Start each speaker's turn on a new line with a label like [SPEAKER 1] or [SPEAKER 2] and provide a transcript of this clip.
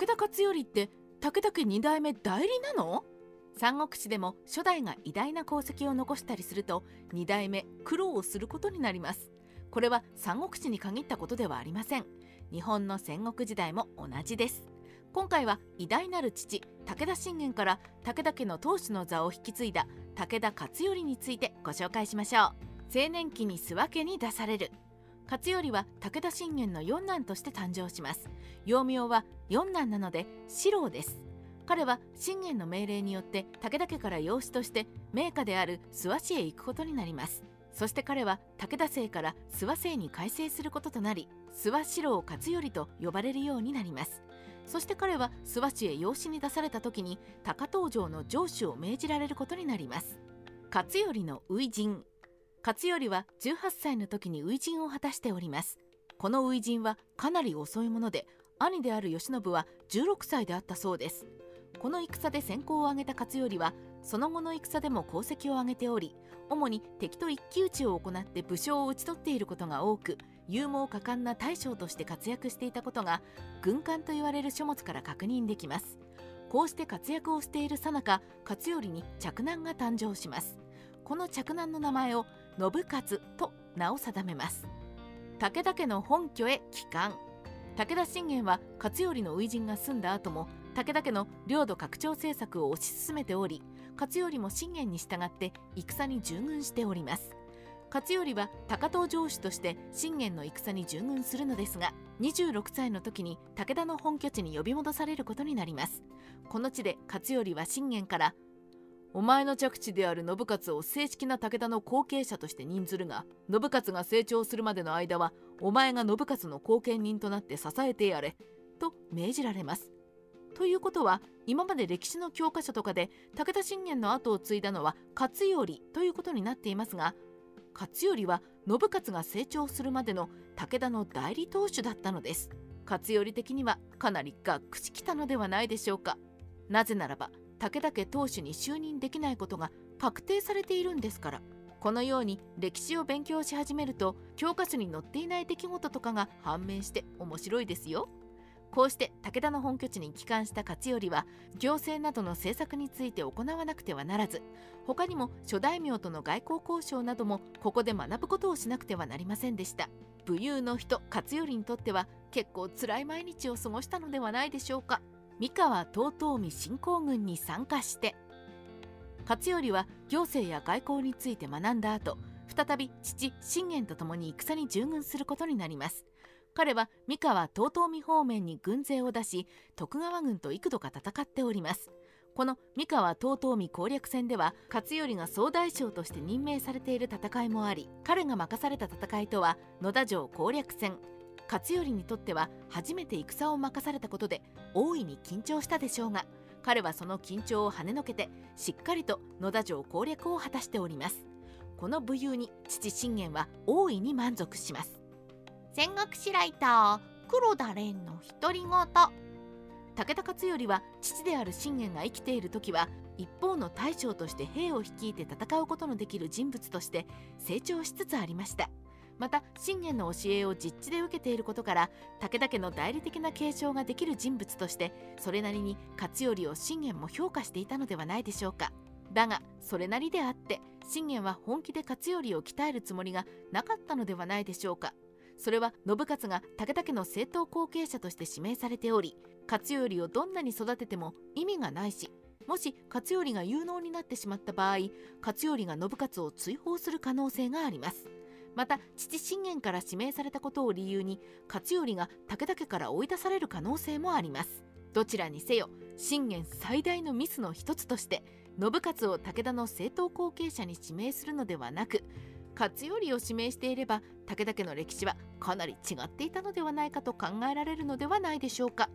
[SPEAKER 1] 武田勝頼って武田家2代目代理なの？三国志でも初代が偉大な功績を残したりすると2代目苦労をすることになります。これは三国志に限ったことではありません。日本の戦国時代も同じです。今回は偉大なる父武田信玄から武田家の当主の座を引き継いだ武田勝頼についてご紹介しましょう。青年期に諏訪家に出される。勝頼は武田信玄の四男として誕生します。幼名は四男なので四郎です。彼は信玄の命令によって武田家から養子として名家である諏訪市へ行くことになります。そして彼は武田姓から諏訪姓に改正することとなり諏訪四郎勝頼と呼ばれるようになります。そして彼は諏訪市へ養子に出された時に高東城の城主を命じられることになります。勝頼の初陣勝頼は18歳の時に初陣を果たしております。この初陣はかなり遅いもので兄である慶喜は16歳であったそうです。この戦で先行を挙げた勝頼はその後の戦でも功績を挙げており主に敵と一騎打ちを行って武将を討ち取っていることが多く勇猛果敢な大将として活躍していたことが軍艦と言われる書物から確認できます。こうして活躍をしているさなか勝頼に嫡男が誕生します。この嫡男の名前を信勝と名を定めます。武田家の本拠へ帰還。武田信玄は勝頼の初陣が済んだ後も武田家の領土拡張政策を推し進めており勝頼も信玄に従って戦に従軍しております。勝頼は高遠城主として信玄の戦に従軍するのですが26歳の時に武田の本拠地に呼び戻されることになります。この地で勝頼は信玄からお前の着地である信勝を正式な武田の後継者として任ずるが信勝が成長するまでの間はお前が信勝の後見人となって支えてやれと命じられます。ということは今まで歴史の教科書とかで武田信玄の後を継いだのは勝頼ということになっていますが勝頼は信勝が成長するまでの武田の代理当主だったのです。勝頼的にはかなりがっくしきたのではないでしょうか。なぜならば武田家当主に就任できないことが確定されているんですから。このように歴史を勉強し始めると教科書に載っていない出来事とかが判明して面白いですよ。こうして武田の本拠地に帰還した勝頼は行政などの政策について行わなくてはならず他にも諸大名との外交交渉などもここで学ぶことをしなくてはなりませんでした。武勇の人勝頼にとっては結構辛い毎日を過ごしたのではないでしょうか。三河遠江侵攻軍に参加して勝頼は行政や外交について学んだ後再び父信玄と共に戦に従軍することになります。彼は三河遠江方面に軍勢を出し徳川軍と幾度か戦っております。この三河遠江攻略戦では勝頼が総大将として任命されている戦いもあり彼が任された戦いとは野田城攻略戦勝頼にとっては初めて戦を任されたことで大いに緊張したでしょうが彼はその緊張を跳ねのけてしっかりと野田城攻略を果たしております。この武勇に父信玄は大いに満足します。戦国史ライター黒田蓮の独り言。武田勝頼は父である信玄が生きている時は一方の大将として兵を率いて戦うことのできる人物として成長しつつありました。また信玄の教えを実地で受けていることから武田家の代理的な継承ができる人物としてそれなりに勝頼を信玄も評価していたのではないでしょうか。だがそれなりであって信玄は本気で勝頼を鍛えるつもりがなかったのではないでしょうか。それは信勝が武田家の正当後継者として指名されており勝頼をどんなに育てても意味がないしもし勝頼が有能になってしまった場合勝頼が信勝を追放する可能性があります。また父信玄から指名されたことを理由に勝頼が武田家から追い出される可能性もありますどちらにせよ信玄最大のミスの一つとして信勝を武田の正当後継者に指名するのではなく勝頼を指名していれば武田家の歴史はかなり違っていたのではないかと考えられるのではないでしょうか。